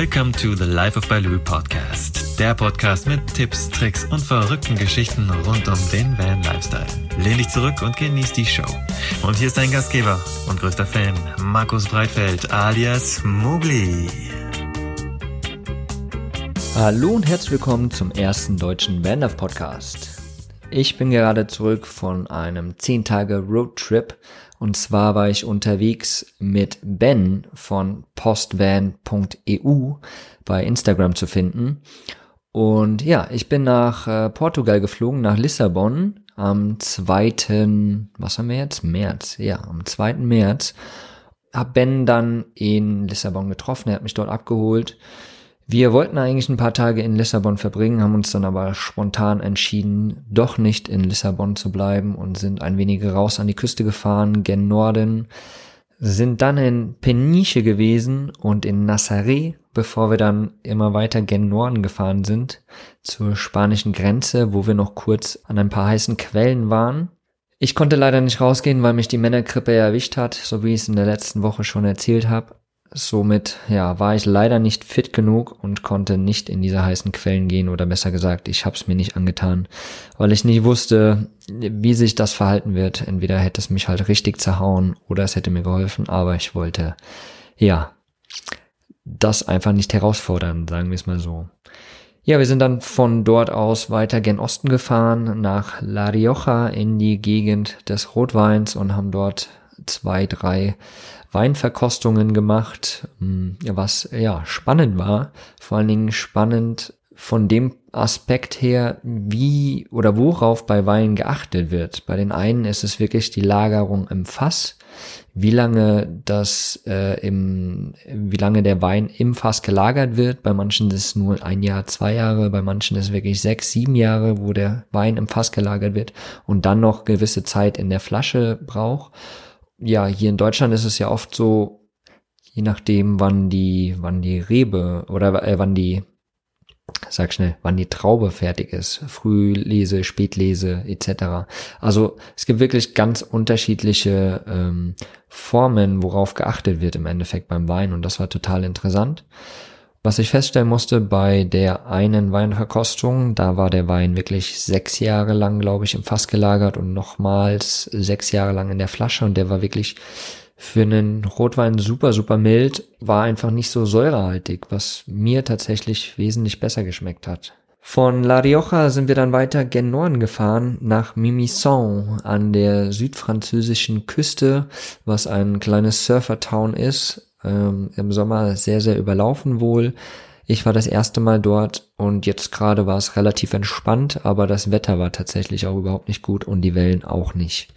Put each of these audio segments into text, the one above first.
Welcome to the Life of Baloo Podcast. Der Podcast mit Tipps, Tricks und verrückten Geschichten rund um den Van Lifestyle. Lehn dich zurück und genieß die Show. Und hier ist dein Gastgeber und größter Fan, Markus Breitfeld alias Mugli. Hallo und herzlich willkommen zum ersten deutschen Vanlife Podcast. Ich bin gerade zurück von einem 10 Tage Roadtrip und zwar war ich unterwegs mit Ben von postvan.eu bei Instagram zu finden. Und ja, ich bin nach äh, Portugal geflogen, nach Lissabon am 2. was haben wir jetzt? März. Ja, am 2. März. Hab Ben dann in Lissabon getroffen, er hat mich dort abgeholt. Wir wollten eigentlich ein paar Tage in Lissabon verbringen, haben uns dann aber spontan entschieden, doch nicht in Lissabon zu bleiben und sind ein wenig raus an die Küste gefahren, gen Norden, sind dann in Peniche gewesen und in Nazaré, bevor wir dann immer weiter gen Norden gefahren sind, zur spanischen Grenze, wo wir noch kurz an ein paar heißen Quellen waren. Ich konnte leider nicht rausgehen, weil mich die Männergrippe erwischt hat, so wie ich es in der letzten Woche schon erzählt habe. Somit, ja, war ich leider nicht fit genug und konnte nicht in diese heißen Quellen gehen oder besser gesagt, ich habe es mir nicht angetan, weil ich nicht wusste, wie sich das verhalten wird. Entweder hätte es mich halt richtig zerhauen oder es hätte mir geholfen, aber ich wollte, ja, das einfach nicht herausfordern, sagen wir es mal so. Ja, wir sind dann von dort aus weiter gen Osten gefahren, nach La Rioja in die Gegend des Rotweins und haben dort zwei, drei Weinverkostungen gemacht, hm, was ja spannend war. Vor allen Dingen spannend von dem Aspekt her, wie oder worauf bei Wein geachtet wird. Bei den einen ist es wirklich die Lagerung im Fass, wie lange das äh, im, wie lange der Wein im Fass gelagert wird. Bei manchen ist es nur ein Jahr, zwei Jahre, bei manchen ist es wirklich sechs, sieben Jahre, wo der Wein im Fass gelagert wird und dann noch gewisse Zeit in der Flasche braucht ja, hier in Deutschland ist es ja oft so, je nachdem, wann die, wann die Rebe oder äh, wann die, sag schnell, wann die Traube fertig ist, Frühlese, Spätlese etc. Also es gibt wirklich ganz unterschiedliche ähm, Formen, worauf geachtet wird im Endeffekt beim Wein und das war total interessant. Was ich feststellen musste bei der einen Weinverkostung, da war der Wein wirklich sechs Jahre lang, glaube ich, im Fass gelagert und nochmals sechs Jahre lang in der Flasche und der war wirklich für einen Rotwein super, super mild, war einfach nicht so säurehaltig, was mir tatsächlich wesentlich besser geschmeckt hat. Von La Rioja sind wir dann weiter gen Norden gefahren nach Mimison an der südfranzösischen Küste, was ein kleines Surfertown ist, ähm, im Sommer sehr, sehr überlaufen wohl. Ich war das erste Mal dort und jetzt gerade war es relativ entspannt, aber das Wetter war tatsächlich auch überhaupt nicht gut und die Wellen auch nicht.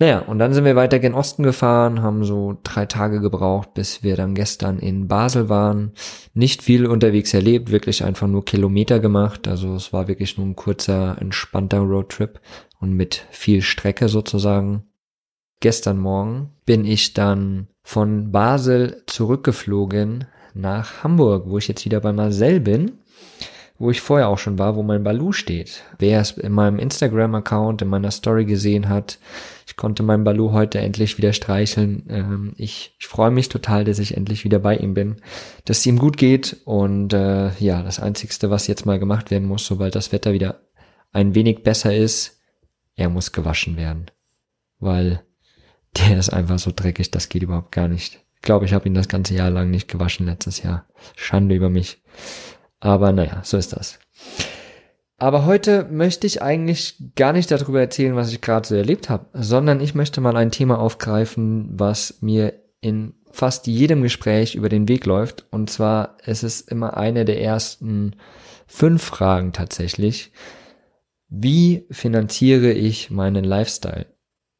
Naja, und dann sind wir weiter gen Osten gefahren, haben so drei Tage gebraucht, bis wir dann gestern in Basel waren. Nicht viel unterwegs erlebt, wirklich einfach nur Kilometer gemacht. Also es war wirklich nur ein kurzer, entspannter Roadtrip und mit viel Strecke sozusagen. Gestern Morgen bin ich dann von Basel zurückgeflogen nach Hamburg, wo ich jetzt wieder bei Marcel bin, wo ich vorher auch schon war, wo mein Balu steht. Wer es in meinem Instagram-Account, in meiner Story gesehen hat, ich konnte meinen Balu heute endlich wieder streicheln. Ähm, ich, ich freue mich total, dass ich endlich wieder bei ihm bin, dass es ihm gut geht und äh, ja, das Einzigste, was jetzt mal gemacht werden muss, sobald das Wetter wieder ein wenig besser ist, er muss gewaschen werden, weil der ist einfach so dreckig, das geht überhaupt gar nicht. Ich glaube, ich habe ihn das ganze Jahr lang nicht gewaschen letztes Jahr. Schande über mich. Aber naja, so ist das. Aber heute möchte ich eigentlich gar nicht darüber erzählen, was ich gerade so erlebt habe, sondern ich möchte mal ein Thema aufgreifen, was mir in fast jedem Gespräch über den Weg läuft. Und zwar ist es immer eine der ersten fünf Fragen tatsächlich. Wie finanziere ich meinen Lifestyle?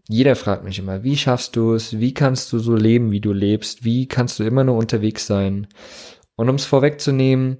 Jeder fragt mich immer, wie schaffst du es? Wie kannst du so leben, wie du lebst? Wie kannst du immer nur unterwegs sein? Und um es vorwegzunehmen,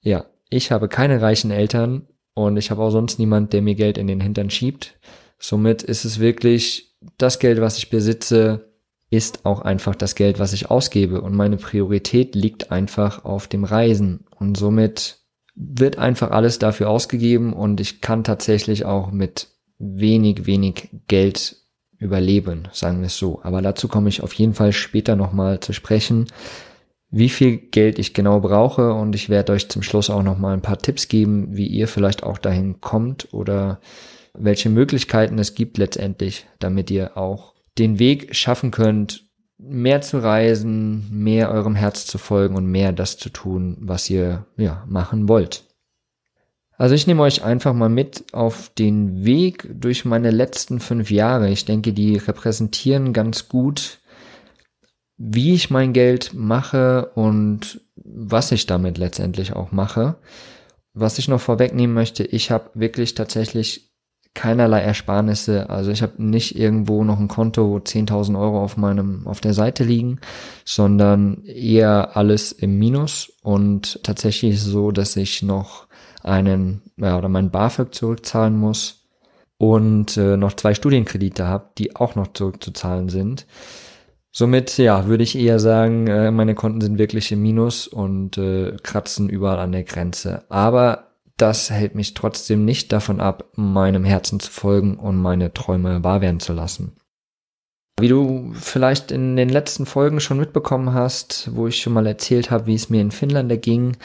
ja, ich habe keine reichen Eltern und ich habe auch sonst niemand, der mir Geld in den Hintern schiebt. Somit ist es wirklich das Geld, was ich besitze, ist auch einfach das Geld, was ich ausgebe. Und meine Priorität liegt einfach auf dem Reisen. Und somit wird einfach alles dafür ausgegeben und ich kann tatsächlich auch mit wenig, wenig Geld überleben, sagen wir es so. Aber dazu komme ich auf jeden Fall später nochmal zu sprechen, wie viel Geld ich genau brauche und ich werde euch zum Schluss auch noch mal ein paar Tipps geben, wie ihr vielleicht auch dahin kommt oder welche Möglichkeiten es gibt letztendlich, damit ihr auch den Weg schaffen könnt, mehr zu reisen, mehr eurem Herz zu folgen und mehr das zu tun, was ihr ja machen wollt. Also ich nehme euch einfach mal mit auf den Weg durch meine letzten fünf Jahre. Ich denke, die repräsentieren ganz gut, wie ich mein Geld mache und was ich damit letztendlich auch mache. Was ich noch vorwegnehmen möchte, ich habe wirklich tatsächlich keinerlei Ersparnisse. Also ich habe nicht irgendwo noch ein Konto, wo 10.000 Euro auf meinem auf der Seite liegen, sondern eher alles im Minus und tatsächlich so, dass ich noch einen ja, oder mein BAföG zurückzahlen muss und äh, noch zwei Studienkredite habe, die auch noch zurückzuzahlen sind. Somit, ja, würde ich eher sagen, äh, meine Konten sind wirklich im Minus und äh, kratzen überall an der Grenze. Aber das hält mich trotzdem nicht davon ab, meinem Herzen zu folgen und meine Träume wahr werden zu lassen. Wie du vielleicht in den letzten Folgen schon mitbekommen hast, wo ich schon mal erzählt habe, wie es mir in Finnland ging,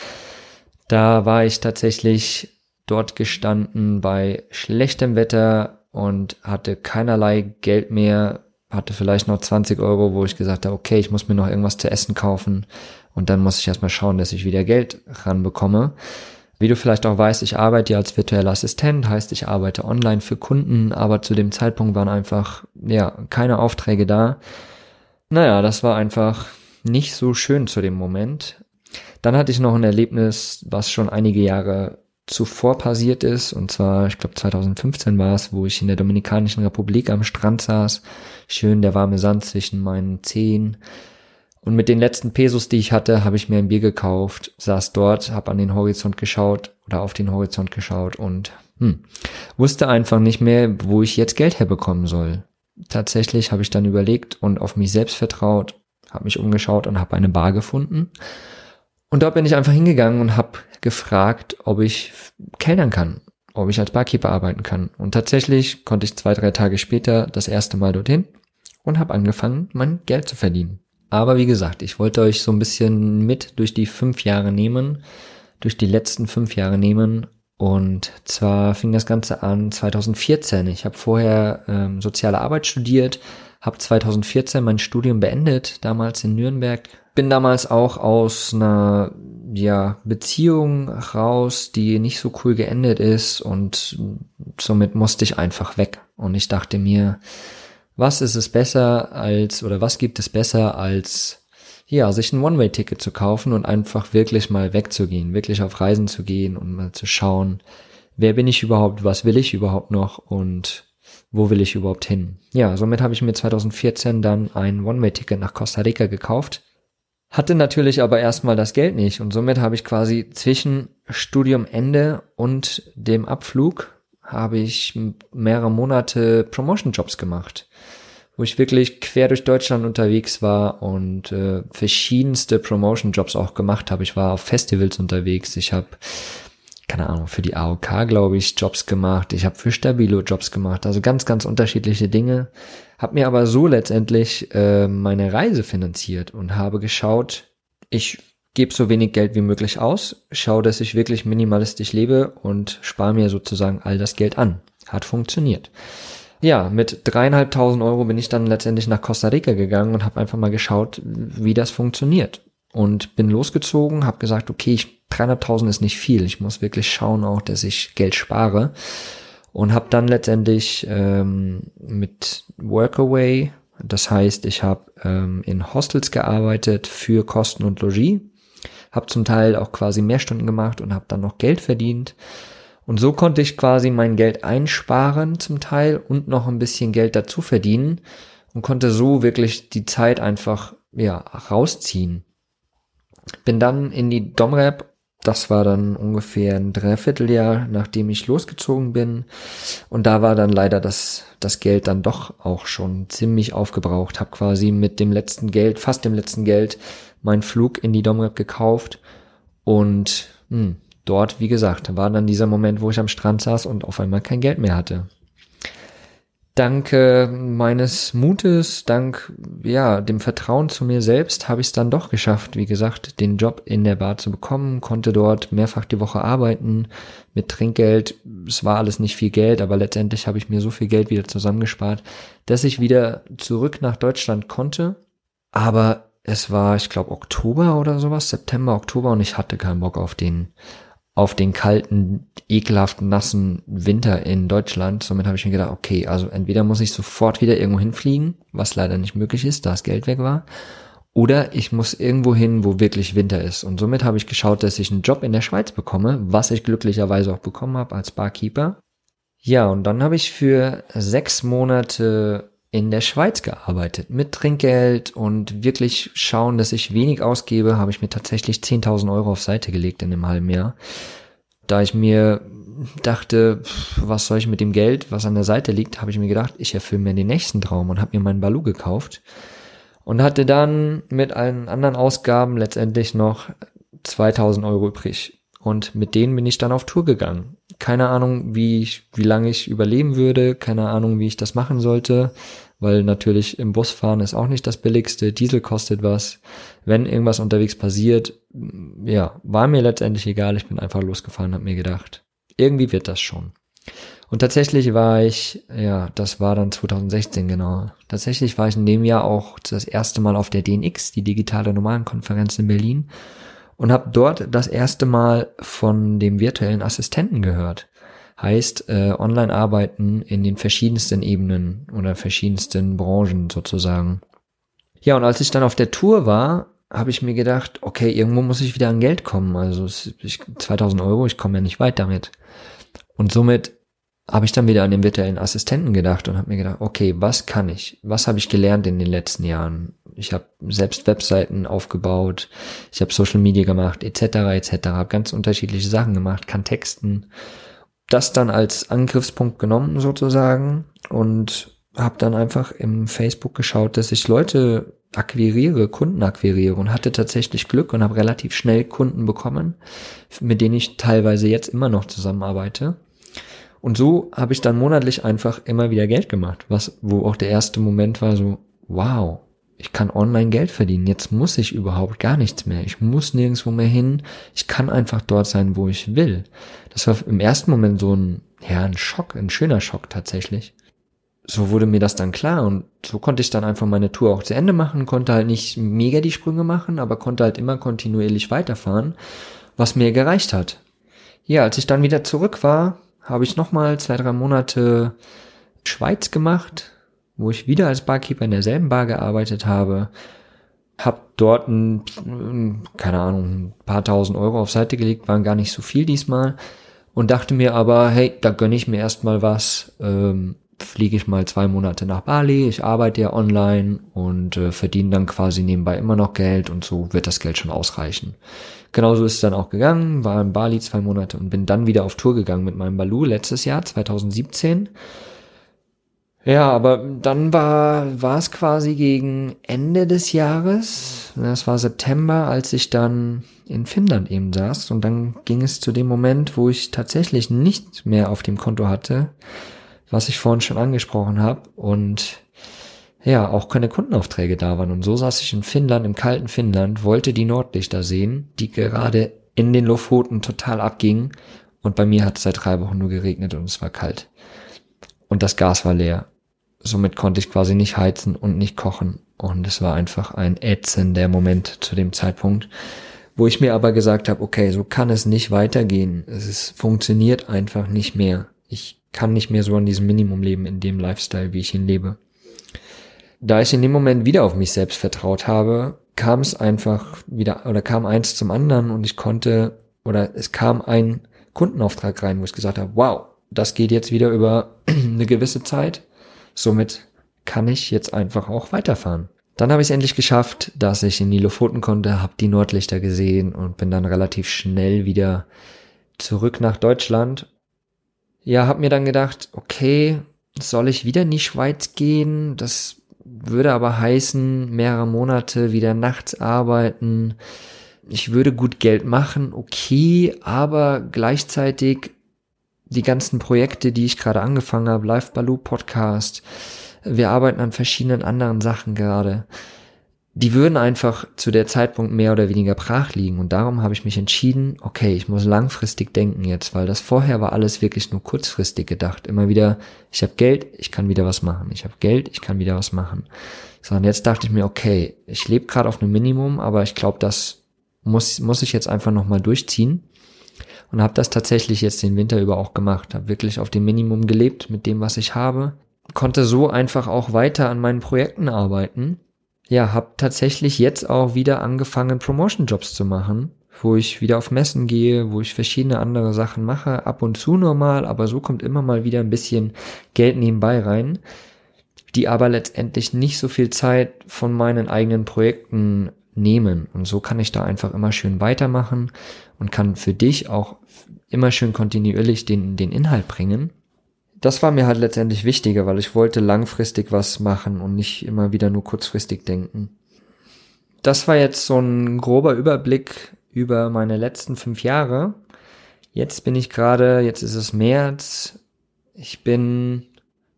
da war ich tatsächlich dort gestanden bei schlechtem Wetter und hatte keinerlei Geld mehr hatte vielleicht noch 20 Euro, wo ich gesagt habe, okay, ich muss mir noch irgendwas zu essen kaufen und dann muss ich erstmal schauen, dass ich wieder Geld ranbekomme. Wie du vielleicht auch weißt, ich arbeite ja als virtueller Assistent, heißt ich arbeite online für Kunden, aber zu dem Zeitpunkt waren einfach, ja, keine Aufträge da. Naja, das war einfach nicht so schön zu dem Moment. Dann hatte ich noch ein Erlebnis, was schon einige Jahre zuvor passiert ist. Und zwar, ich glaube 2015 war es, wo ich in der Dominikanischen Republik am Strand saß. Schön der warme Sand zwischen meinen Zehen. Und mit den letzten Pesos, die ich hatte, habe ich mir ein Bier gekauft, saß dort, habe an den Horizont geschaut oder auf den Horizont geschaut und hm, wusste einfach nicht mehr, wo ich jetzt Geld herbekommen soll. Tatsächlich habe ich dann überlegt und auf mich selbst vertraut, habe mich umgeschaut und habe eine Bar gefunden. Und dort bin ich einfach hingegangen und habe gefragt, ob ich kellnern kann, ob ich als Barkeeper arbeiten kann. Und tatsächlich konnte ich zwei, drei Tage später das erste Mal dorthin und habe angefangen, mein Geld zu verdienen. Aber wie gesagt, ich wollte euch so ein bisschen mit durch die fünf Jahre nehmen, durch die letzten fünf Jahre nehmen. Und zwar fing das Ganze an 2014. Ich habe vorher ähm, soziale Arbeit studiert, habe 2014 mein Studium beendet, damals in Nürnberg. Bin damals auch aus einer ja, Beziehung raus, die nicht so cool geendet ist und somit musste ich einfach weg. Und ich dachte mir, was ist es besser als, oder was gibt es besser als, ja, sich ein One-Way-Ticket zu kaufen und einfach wirklich mal wegzugehen, wirklich auf Reisen zu gehen und mal zu schauen, wer bin ich überhaupt, was will ich überhaupt noch und wo will ich überhaupt hin. Ja, somit habe ich mir 2014 dann ein One-Way-Ticket nach Costa Rica gekauft hatte natürlich aber erstmal das Geld nicht und somit habe ich quasi zwischen Studiumende und dem Abflug habe ich mehrere Monate Promotion-Jobs gemacht, wo ich wirklich quer durch Deutschland unterwegs war und äh, verschiedenste Promotion-Jobs auch gemacht habe. Ich war auf Festivals unterwegs, ich habe keine Ahnung, für die AOK, glaube ich, Jobs gemacht. Ich habe für Stabilo Jobs gemacht. Also ganz, ganz unterschiedliche Dinge. Habe mir aber so letztendlich äh, meine Reise finanziert und habe geschaut, ich gebe so wenig Geld wie möglich aus, schaue, dass ich wirklich minimalistisch lebe und spare mir sozusagen all das Geld an. Hat funktioniert. Ja, mit dreieinhalbtausend Euro bin ich dann letztendlich nach Costa Rica gegangen und habe einfach mal geschaut, wie das funktioniert. Und bin losgezogen, habe gesagt, okay, ich 300.000 ist nicht viel. Ich muss wirklich schauen auch, dass ich Geld spare. Und habe dann letztendlich ähm, mit Workaway, das heißt, ich habe ähm, in Hostels gearbeitet für Kosten und Logis, habe zum Teil auch quasi mehr Stunden gemacht und habe dann noch Geld verdient. Und so konnte ich quasi mein Geld einsparen zum Teil und noch ein bisschen Geld dazu verdienen und konnte so wirklich die Zeit einfach ja rausziehen. Bin dann in die Domrep das war dann ungefähr ein Dreivierteljahr, nachdem ich losgezogen bin. Und da war dann leider das, das Geld dann doch auch schon ziemlich aufgebraucht. Hab quasi mit dem letzten Geld, fast dem letzten Geld, meinen Flug in die Domrep gekauft. Und hm, dort, wie gesagt, war dann dieser Moment, wo ich am Strand saß und auf einmal kein Geld mehr hatte. Dank äh, meines Mutes, dank ja dem Vertrauen zu mir selbst, habe ich es dann doch geschafft, wie gesagt, den Job in der Bar zu bekommen, konnte dort mehrfach die Woche arbeiten mit Trinkgeld. Es war alles nicht viel Geld, aber letztendlich habe ich mir so viel Geld wieder zusammengespart, dass ich wieder zurück nach Deutschland konnte. Aber es war, ich glaube, Oktober oder sowas, September, Oktober und ich hatte keinen Bock auf den auf den kalten, ekelhaft nassen Winter in Deutschland. Somit habe ich mir gedacht, okay, also entweder muss ich sofort wieder irgendwo hinfliegen, was leider nicht möglich ist, da das Geld weg war, oder ich muss irgendwo hin, wo wirklich Winter ist. Und somit habe ich geschaut, dass ich einen Job in der Schweiz bekomme, was ich glücklicherweise auch bekommen habe als Barkeeper. Ja, und dann habe ich für sechs Monate in der Schweiz gearbeitet mit Trinkgeld und wirklich schauen, dass ich wenig ausgebe, habe ich mir tatsächlich 10.000 Euro auf Seite gelegt in einem halben Jahr. Da ich mir dachte, was soll ich mit dem Geld, was an der Seite liegt, habe ich mir gedacht, ich erfülle mir den nächsten Traum und habe mir meinen Balu gekauft und hatte dann mit allen anderen Ausgaben letztendlich noch 2000 Euro übrig. Und mit denen bin ich dann auf Tour gegangen. Keine Ahnung, wie ich, wie lange ich überleben würde, keine Ahnung, wie ich das machen sollte, weil natürlich im Bus fahren ist auch nicht das billigste, Diesel kostet was. Wenn irgendwas unterwegs passiert, ja, war mir letztendlich egal, ich bin einfach losgefahren, habe mir gedacht, irgendwie wird das schon. Und tatsächlich war ich, ja, das war dann 2016 genau. Tatsächlich war ich in dem Jahr auch das erste Mal auf der DNX, die digitale Normalenkonferenz in Berlin und habe dort das erste Mal von dem virtuellen Assistenten gehört. Heißt, äh, online arbeiten in den verschiedensten Ebenen oder verschiedensten Branchen sozusagen. Ja, und als ich dann auf der Tour war, habe ich mir gedacht, okay, irgendwo muss ich wieder an Geld kommen. Also ich, 2000 Euro, ich komme ja nicht weit damit. Und somit habe ich dann wieder an den virtuellen Assistenten gedacht und habe mir gedacht, okay, was kann ich? Was habe ich gelernt in den letzten Jahren? Ich habe selbst Webseiten aufgebaut, ich habe Social Media gemacht, etc. etc. Habe ganz unterschiedliche Sachen gemacht, kann texten. Das dann als Angriffspunkt genommen sozusagen und habe dann einfach im Facebook geschaut, dass ich Leute akquiriere, Kunden akquiriere und hatte tatsächlich Glück und habe relativ schnell Kunden bekommen, mit denen ich teilweise jetzt immer noch zusammenarbeite und so habe ich dann monatlich einfach immer wieder Geld gemacht, was, wo auch der erste Moment war so, wow, ich kann online Geld verdienen. Jetzt muss ich überhaupt gar nichts mehr. Ich muss nirgendwo mehr hin. Ich kann einfach dort sein, wo ich will. Das war im ersten Moment so ein, ja, ein Schock, ein schöner Schock tatsächlich. So wurde mir das dann klar und so konnte ich dann einfach meine Tour auch zu Ende machen, konnte halt nicht mega die Sprünge machen, aber konnte halt immer kontinuierlich weiterfahren, was mir gereicht hat. Ja, als ich dann wieder zurück war, habe ich nochmal zwei, drei Monate Schweiz gemacht, wo ich wieder als Barkeeper in derselben Bar gearbeitet habe. Hab dort ein, keine Ahnung, ein paar tausend Euro auf Seite gelegt, waren gar nicht so viel diesmal. Und dachte mir aber, hey, da gönne ich mir erstmal was. Ähm, fliege ich mal zwei Monate nach Bali, ich arbeite ja online und äh, verdiene dann quasi nebenbei immer noch Geld und so wird das Geld schon ausreichen. Genauso ist es dann auch gegangen, war in Bali zwei Monate und bin dann wieder auf Tour gegangen mit meinem Balu letztes Jahr, 2017. Ja, aber dann war, war es quasi gegen Ende des Jahres, das war September, als ich dann in Finnland eben saß und dann ging es zu dem Moment, wo ich tatsächlich nicht mehr auf dem Konto hatte, was ich vorhin schon angesprochen habe und ja, auch keine Kundenaufträge da waren. Und so saß ich in Finnland, im kalten Finnland, wollte die Nordlichter sehen, die gerade in den Lofoten total abgingen. Und bei mir hat es seit drei Wochen nur geregnet und es war kalt. Und das Gas war leer. Somit konnte ich quasi nicht heizen und nicht kochen. Und es war einfach ein ätzender Moment zu dem Zeitpunkt, wo ich mir aber gesagt habe, okay, so kann es nicht weitergehen. Es ist, funktioniert einfach nicht mehr. Ich kann nicht mehr so an diesem Minimum leben, in dem Lifestyle, wie ich ihn lebe. Da ich in dem Moment wieder auf mich selbst vertraut habe, kam es einfach wieder oder kam eins zum anderen und ich konnte oder es kam ein Kundenauftrag rein, wo ich gesagt habe, wow, das geht jetzt wieder über eine gewisse Zeit. Somit kann ich jetzt einfach auch weiterfahren. Dann habe ich es endlich geschafft, dass ich in die Lofoten konnte, habe die Nordlichter gesehen und bin dann relativ schnell wieder zurück nach Deutschland. Ja, habe mir dann gedacht, okay, soll ich wieder in die Schweiz gehen? Das würde aber heißen, mehrere Monate wieder nachts arbeiten. Ich würde gut Geld machen, okay, aber gleichzeitig die ganzen Projekte, die ich gerade angefangen habe, Live Baloo Podcast, wir arbeiten an verschiedenen anderen Sachen gerade. Die würden einfach zu der Zeitpunkt mehr oder weniger brach liegen. Und darum habe ich mich entschieden, okay, ich muss langfristig denken jetzt, weil das vorher war alles wirklich nur kurzfristig gedacht. Immer wieder, ich habe Geld, ich kann wieder was machen. Ich habe Geld, ich kann wieder was machen. So, und jetzt dachte ich mir, okay, ich lebe gerade auf einem Minimum, aber ich glaube, das muss, muss ich jetzt einfach nochmal durchziehen. Und habe das tatsächlich jetzt den Winter über auch gemacht. Habe wirklich auf dem Minimum gelebt mit dem, was ich habe konnte so einfach auch weiter an meinen Projekten arbeiten. Ja, habe tatsächlich jetzt auch wieder angefangen, Promotion-Jobs zu machen, wo ich wieder auf Messen gehe, wo ich verschiedene andere Sachen mache, ab und zu normal, aber so kommt immer mal wieder ein bisschen Geld nebenbei rein, die aber letztendlich nicht so viel Zeit von meinen eigenen Projekten nehmen. Und so kann ich da einfach immer schön weitermachen und kann für dich auch immer schön kontinuierlich den, den Inhalt bringen das war mir halt letztendlich wichtiger, weil ich wollte langfristig was machen und nicht immer wieder nur kurzfristig denken. Das war jetzt so ein grober Überblick über meine letzten fünf Jahre. Jetzt bin ich gerade, jetzt ist es März. Ich bin,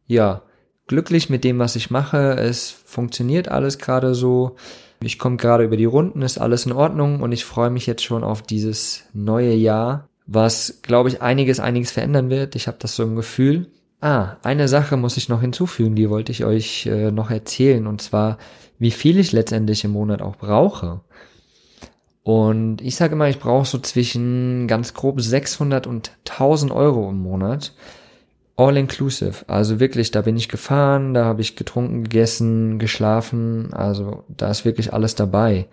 ja, glücklich mit dem, was ich mache. Es funktioniert alles gerade so. Ich komme gerade über die Runden, ist alles in Ordnung und ich freue mich jetzt schon auf dieses neue Jahr was, glaube ich, einiges, einiges verändern wird. Ich habe das so im Gefühl. Ah, eine Sache muss ich noch hinzufügen, die wollte ich euch äh, noch erzählen, und zwar, wie viel ich letztendlich im Monat auch brauche. Und ich sage immer, ich brauche so zwischen ganz grob 600 und 1000 Euro im Monat, all inclusive. Also wirklich, da bin ich gefahren, da habe ich getrunken, gegessen, geschlafen. Also da ist wirklich alles dabei.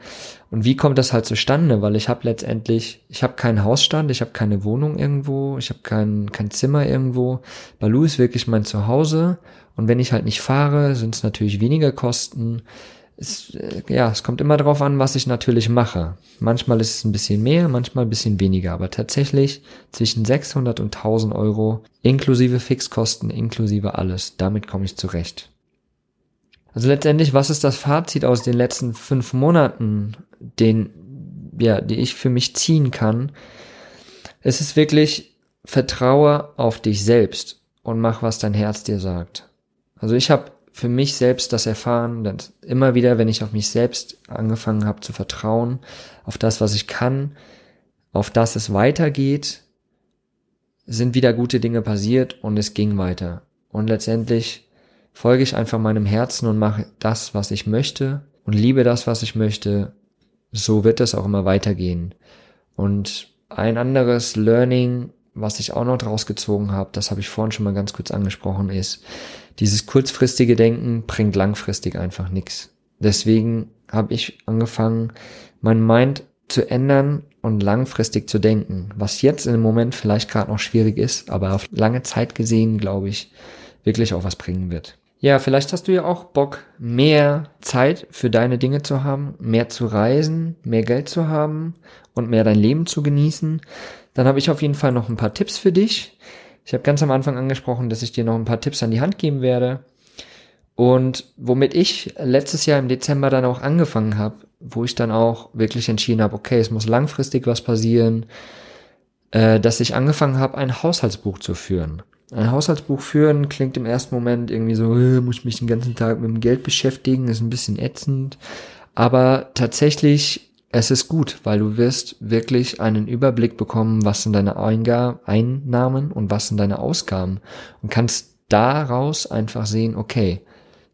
Und wie kommt das halt zustande? Weil ich habe letztendlich, ich habe keinen Hausstand, ich habe keine Wohnung irgendwo, ich habe kein, kein Zimmer irgendwo. Balu ist wirklich mein Zuhause. Und wenn ich halt nicht fahre, sind es natürlich weniger Kosten es, äh, ja, es kommt immer darauf an, was ich natürlich mache. Manchmal ist es ein bisschen mehr, manchmal ein bisschen weniger, aber tatsächlich zwischen 600 und 1000 Euro inklusive Fixkosten, inklusive alles. Damit komme ich zurecht. Also letztendlich, was ist das Fazit aus den letzten fünf Monaten, den, ja, die ich für mich ziehen kann? Es ist wirklich, vertraue auf dich selbst und mach, was dein Herz dir sagt. Also ich habe für mich selbst das erfahren, dass immer wieder, wenn ich auf mich selbst angefangen habe zu vertrauen, auf das, was ich kann, auf das es weitergeht, sind wieder gute Dinge passiert und es ging weiter. Und letztendlich folge ich einfach meinem Herzen und mache das, was ich möchte und liebe das, was ich möchte. So wird es auch immer weitergehen. Und ein anderes Learning, was ich auch noch draus gezogen habe, das habe ich vorhin schon mal ganz kurz angesprochen, ist, dieses kurzfristige Denken bringt langfristig einfach nichts. Deswegen habe ich angefangen, mein Mind zu ändern und langfristig zu denken, was jetzt in dem Moment vielleicht gerade noch schwierig ist, aber auf lange Zeit gesehen, glaube ich, wirklich auch was bringen wird. Ja, vielleicht hast du ja auch Bock, mehr Zeit für deine Dinge zu haben, mehr zu reisen, mehr Geld zu haben und mehr dein Leben zu genießen. Dann habe ich auf jeden Fall noch ein paar Tipps für dich. Ich habe ganz am Anfang angesprochen, dass ich dir noch ein paar Tipps an die Hand geben werde. Und womit ich letztes Jahr im Dezember dann auch angefangen habe, wo ich dann auch wirklich entschieden habe, okay, es muss langfristig was passieren, äh, dass ich angefangen habe, ein Haushaltsbuch zu führen. Ein Haushaltsbuch führen klingt im ersten Moment irgendwie so, äh, muss ich mich den ganzen Tag mit dem Geld beschäftigen, ist ein bisschen ätzend. Aber tatsächlich es ist gut, weil du wirst wirklich einen Überblick bekommen, was sind deine Einnahmen und was sind deine Ausgaben und kannst daraus einfach sehen, okay,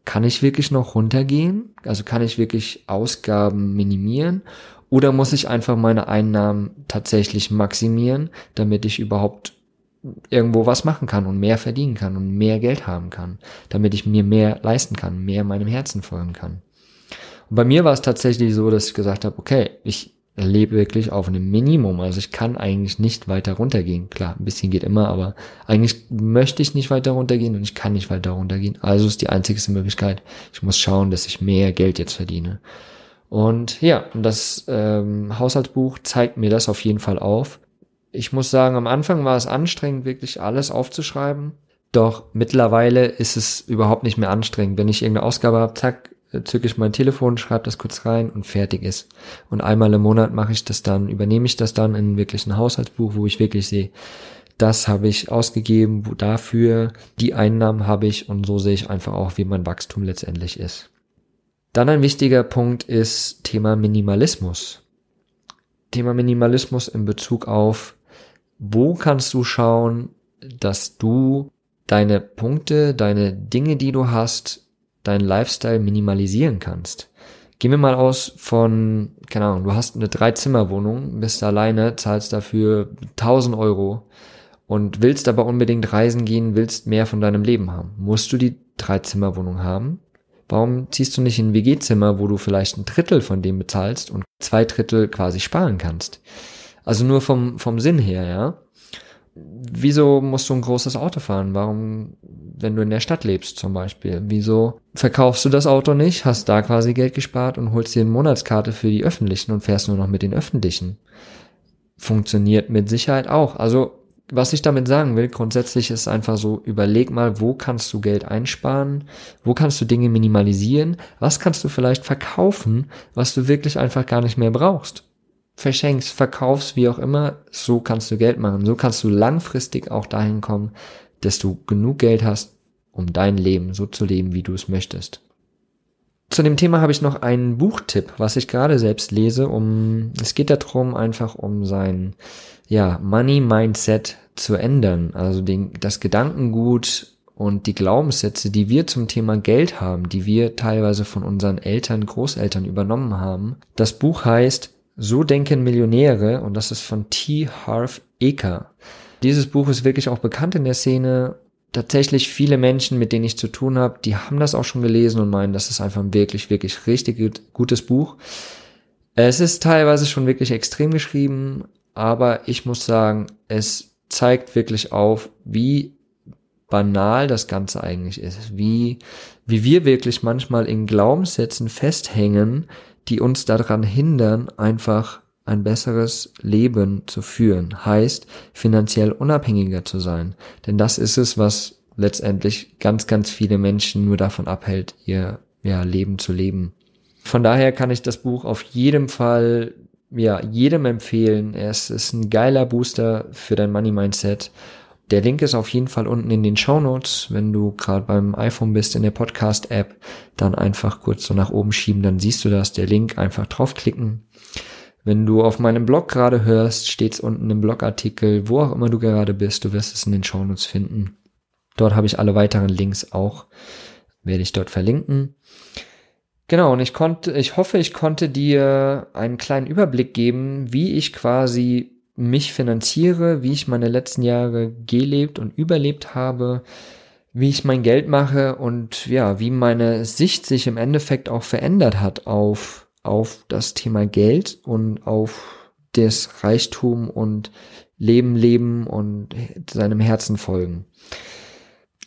kann ich wirklich noch runtergehen? Also kann ich wirklich Ausgaben minimieren? Oder muss ich einfach meine Einnahmen tatsächlich maximieren, damit ich überhaupt irgendwo was machen kann und mehr verdienen kann und mehr Geld haben kann, damit ich mir mehr leisten kann, mehr meinem Herzen folgen kann? Und bei mir war es tatsächlich so, dass ich gesagt habe, okay, ich lebe wirklich auf einem Minimum. Also ich kann eigentlich nicht weiter runtergehen. Klar, ein bisschen geht immer, aber eigentlich möchte ich nicht weiter runtergehen und ich kann nicht weiter runtergehen. Also ist die einzigste Möglichkeit. Ich muss schauen, dass ich mehr Geld jetzt verdiene. Und ja, das ähm, Haushaltsbuch zeigt mir das auf jeden Fall auf. Ich muss sagen, am Anfang war es anstrengend, wirklich alles aufzuschreiben. Doch mittlerweile ist es überhaupt nicht mehr anstrengend. Wenn ich irgendeine Ausgabe habe, zack, zücke ich mein Telefon, schreibe das kurz rein und fertig ist. Und einmal im Monat mache ich das dann, übernehme ich das dann in wirklich ein Haushaltsbuch, wo ich wirklich sehe, das habe ich ausgegeben, dafür die Einnahmen habe ich und so sehe ich einfach auch, wie mein Wachstum letztendlich ist. Dann ein wichtiger Punkt ist Thema Minimalismus. Thema Minimalismus in Bezug auf, wo kannst du schauen, dass du deine Punkte, deine Dinge, die du hast, deinen Lifestyle minimalisieren kannst. Gehen wir mal aus von, keine Ahnung, du hast eine Dreizimmerwohnung, bist alleine, zahlst dafür 1000 Euro und willst aber unbedingt reisen gehen, willst mehr von deinem Leben haben. Musst du die Dreizimmerwohnung haben? Warum ziehst du nicht in ein WG-Zimmer, wo du vielleicht ein Drittel von dem bezahlst und zwei Drittel quasi sparen kannst? Also nur vom, vom Sinn her, ja wieso musst du ein großes Auto fahren? Warum, wenn du in der Stadt lebst zum Beispiel, wieso verkaufst du das Auto nicht, hast da quasi Geld gespart und holst dir eine Monatskarte für die öffentlichen und fährst nur noch mit den öffentlichen? Funktioniert mit Sicherheit auch. Also, was ich damit sagen will, grundsätzlich ist einfach so, überleg mal, wo kannst du Geld einsparen, wo kannst du Dinge minimalisieren, was kannst du vielleicht verkaufen, was du wirklich einfach gar nicht mehr brauchst verschenkst, verkaufst, wie auch immer, so kannst du Geld machen. So kannst du langfristig auch dahin kommen, dass du genug Geld hast, um dein Leben so zu leben, wie du es möchtest. Zu dem Thema habe ich noch einen Buchtipp, was ich gerade selbst lese, um, es geht darum, einfach um sein, ja, Money Mindset zu ändern. Also den, das Gedankengut und die Glaubenssätze, die wir zum Thema Geld haben, die wir teilweise von unseren Eltern, Großeltern übernommen haben. Das Buch heißt so denken Millionäre und das ist von T. Harv Eker. Dieses Buch ist wirklich auch bekannt in der Szene. Tatsächlich viele Menschen, mit denen ich zu tun habe, die haben das auch schon gelesen und meinen, das ist einfach ein wirklich, wirklich richtig gutes Buch. Es ist teilweise schon wirklich extrem geschrieben, aber ich muss sagen, es zeigt wirklich auf, wie banal das Ganze eigentlich ist, wie, wie wir wirklich manchmal in Glaubenssätzen festhängen, die uns daran hindern, einfach ein besseres Leben zu führen. Heißt, finanziell unabhängiger zu sein. Denn das ist es, was letztendlich ganz, ganz viele Menschen nur davon abhält, ihr ja, Leben zu leben. Von daher kann ich das Buch auf jeden Fall ja, jedem empfehlen. Es ist ein geiler Booster für dein Money Mindset der Link ist auf jeden Fall unten in den Show Notes. Wenn du gerade beim iPhone bist in der Podcast-App, dann einfach kurz so nach oben schieben, dann siehst du das. Der Link einfach draufklicken. Wenn du auf meinem Blog gerade hörst, steht's unten im Blogartikel, wo auch immer du gerade bist, du wirst es in den Show Notes finden. Dort habe ich alle weiteren Links auch, werde ich dort verlinken. Genau, und ich konnte, ich hoffe, ich konnte dir einen kleinen Überblick geben, wie ich quasi mich finanziere, wie ich meine letzten Jahre gelebt und überlebt habe, wie ich mein Geld mache und ja, wie meine Sicht sich im Endeffekt auch verändert hat auf, auf das Thema Geld und auf das Reichtum und Leben leben und seinem Herzen folgen.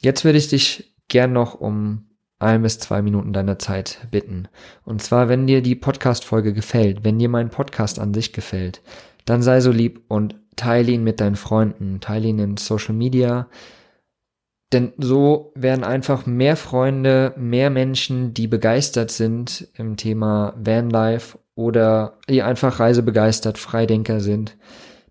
Jetzt würde ich dich gern noch um ein bis zwei Minuten deiner Zeit bitten. Und zwar, wenn dir die Podcast-Folge gefällt, wenn dir mein Podcast an sich gefällt, dann sei so lieb und teile ihn mit deinen Freunden, teile ihn in Social Media. Denn so werden einfach mehr Freunde, mehr Menschen, die begeistert sind im Thema Vanlife oder die einfach reisebegeistert, Freidenker sind,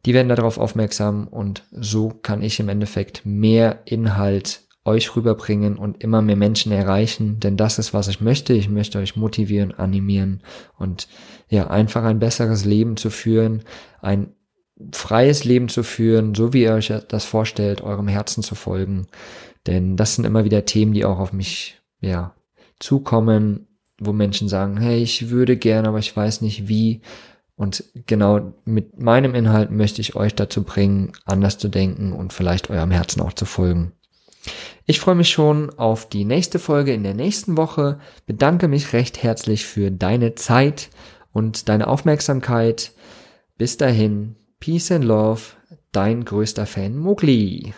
die werden darauf aufmerksam und so kann ich im Endeffekt mehr Inhalt euch rüberbringen und immer mehr Menschen erreichen, denn das ist, was ich möchte. Ich möchte euch motivieren, animieren und ja, einfach ein besseres Leben zu führen, ein freies Leben zu führen, so wie ihr euch das vorstellt, eurem Herzen zu folgen. Denn das sind immer wieder Themen, die auch auf mich, ja, zukommen, wo Menschen sagen, hey, ich würde gerne, aber ich weiß nicht wie. Und genau mit meinem Inhalt möchte ich euch dazu bringen, anders zu denken und vielleicht eurem Herzen auch zu folgen. Ich freue mich schon auf die nächste Folge in der nächsten Woche, bedanke mich recht herzlich für deine Zeit und deine Aufmerksamkeit. Bis dahin, Peace and Love, dein größter Fan Mowgli.